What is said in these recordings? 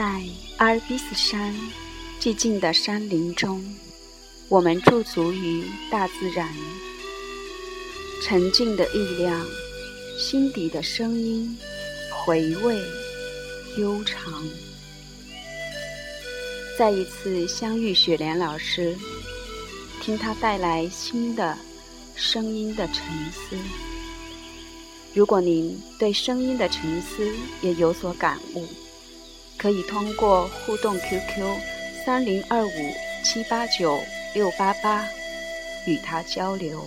在阿尔卑斯山寂静的山林中，我们驻足于大自然，沉静的力量，心底的声音，回味悠长。再一次相遇雪莲老师，听他带来新的声音的沉思。如果您对声音的沉思也有所感悟，可以通过互动 QQ 三零二五七八九六八八与他交流。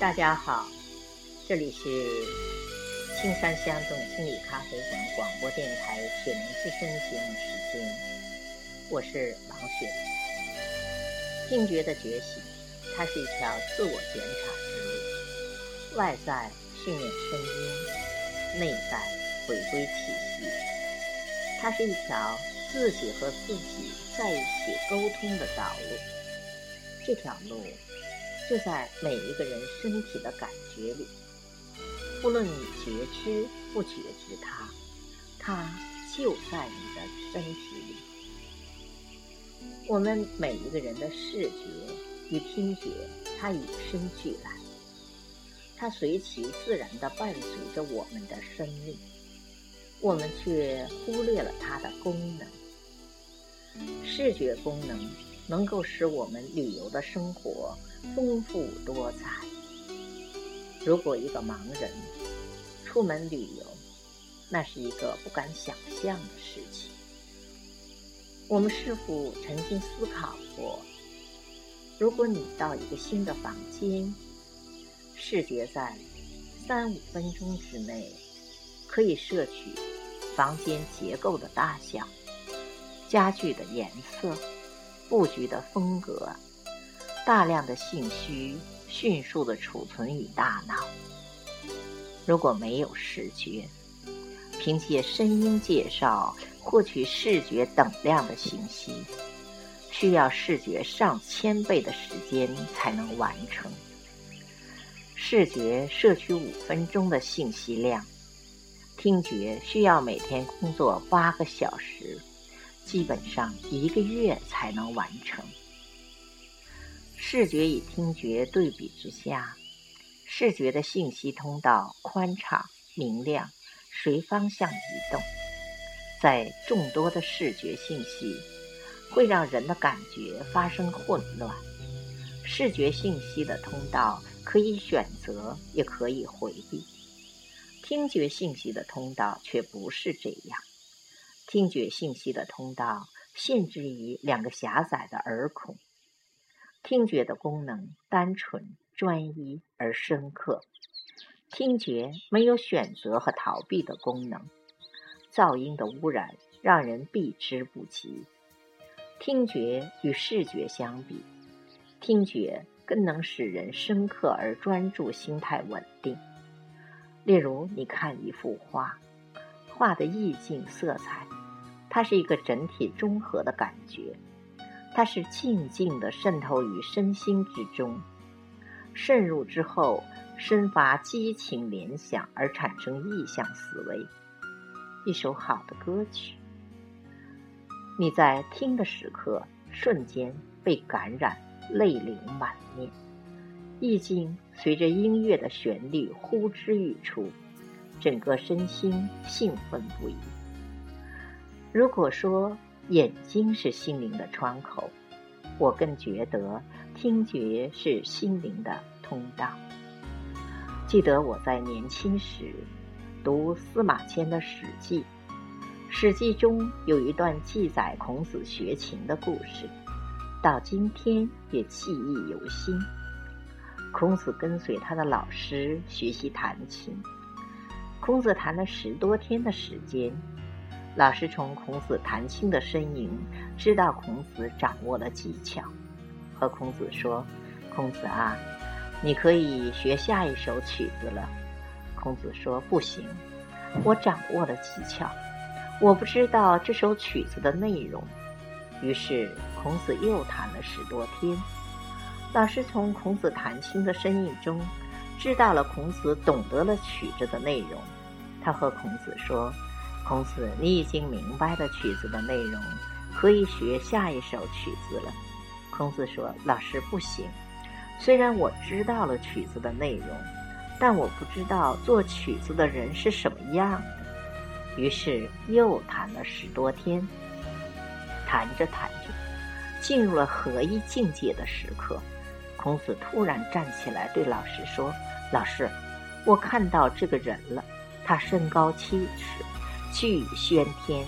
大家好，这里是青山乡动心理咖啡馆广播电台铁门之声节目时间。我是王雪，听觉的觉醒，它是一条自我觉察之路。外在训练声音，内在回归气息，它是一条自己和自己在一起沟通的道路。这条路就在每一个人身体的感觉里，不论你觉知不觉知它，它就在你的身体里。我们每一个人的视觉与听觉，它与生俱来，它随其自然地伴随着我们的生命，我们却忽略了它的功能。视觉功能能够使我们旅游的生活丰富多彩。如果一个盲人出门旅游，那是一个不敢想象的事情。我们是否曾经思考过，如果你到一个新的房间，视觉在三五分钟之内可以摄取房间结构的大小、家具的颜色、布局的风格，大量的信息迅速的储存于大脑。如果没有视觉，凭借声音介绍。获取视觉等量的信息，需要视觉上千倍的时间才能完成。视觉摄取五分钟的信息量，听觉需要每天工作八个小时，基本上一个月才能完成。视觉与听觉对比之下，视觉的信息通道宽敞明亮，随方向移动。在众多的视觉信息，会让人的感觉发生混乱。视觉信息的通道可以选择，也可以回避；听觉信息的通道却不是这样。听觉信息的通道限制于两个狭窄的耳孔。听觉的功能单纯、专一而深刻。听觉没有选择和逃避的功能。噪音的污染让人避之不及。听觉与视觉相比，听觉更能使人深刻而专注，心态稳定。例如，你看一幅画，画的意境、色彩，它是一个整体综合的感觉，它是静静的渗透于身心之中，渗入之后，生发激情联想而产生意象思维。一首好的歌曲，你在听的时刻，瞬间被感染，泪流满面，意境随着音乐的旋律呼之欲出，整个身心兴奋不已。如果说眼睛是心灵的窗口，我更觉得听觉是心灵的通道。记得我在年轻时。读司马迁的《史记》，《史记》中有一段记载孔子学琴的故事，到今天也记忆犹新。孔子跟随他的老师学习弹琴，孔子弹了十多天的时间。老师从孔子弹琴的身影知道孔子掌握了技巧，和孔子说：“孔子啊，你可以学下一首曲子了。”孔子说：“不行，我掌握了技巧，我不知道这首曲子的内容。”于是孔子又弹了十多天。老师从孔子弹琴的身影中，知道了孔子懂得了曲子的内容。他和孔子说：“孔子，你已经明白了曲子的内容，可以学下一首曲子了。”孔子说：“老师不行，虽然我知道了曲子的内容，但我不知道做曲子的人是什么样的。”于是又弹了十多天，弹着弹着，进入了合一境界的时刻。孔子突然站起来对老师说：“老师，我看到这个人了。他身高七尺，巨轩天，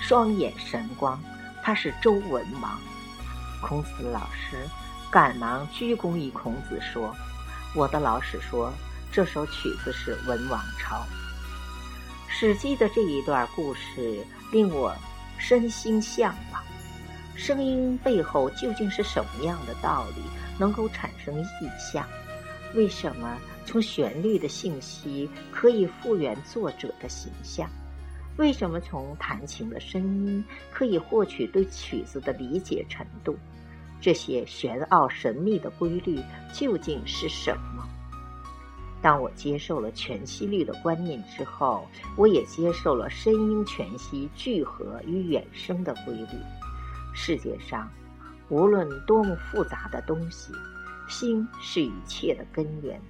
双眼神光。他是周文王。”孔子老师赶忙鞠躬于孔子说：“我的老师说，这首曲子是《文王朝》。”《史记》的这一段故事令我身心向往。声音背后究竟是什么样的道理？能够产生意象，为什么从旋律的信息可以复原作者的形象？为什么从弹琴的声音可以获取对曲子的理解程度？这些玄奥神秘的规律究竟是什么？当我接受了全息律的观念之后，我也接受了声音全息聚合与衍生的规律。世界上。无论多么复杂的东西，心是一切的根源。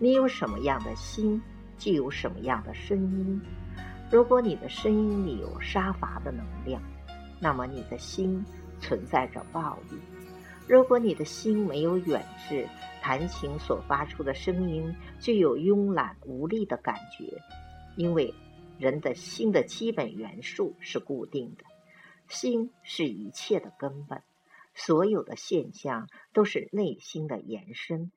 你有什么样的心，就有什么样的声音。如果你的声音里有杀伐的能量，那么你的心存在着暴力；如果你的心没有远志，弹琴所发出的声音具有慵懒无力的感觉。因为人的心的基本元素是固定的，心是一切的根本。所有的现象都是内心的延伸，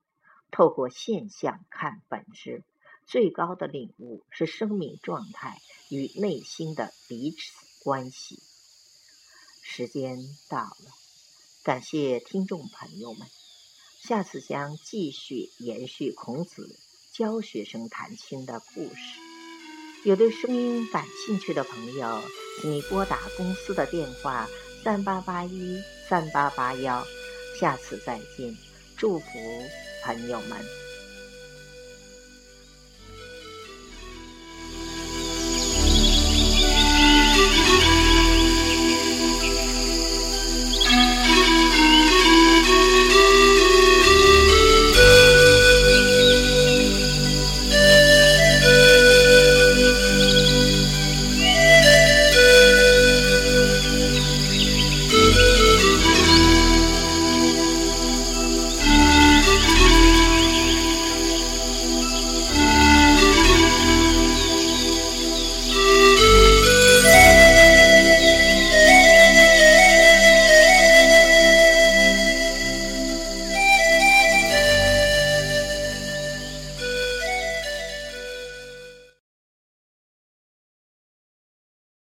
透过现象看本质，最高的领悟是生命状态与内心的彼此关系。时间到了，感谢听众朋友们，下次将继续延续孔子教学生弹琴的故事。有对声音感兴趣的朋友，请你拨打公司的电话。三八八一三八八幺，下次再见，祝福朋友们。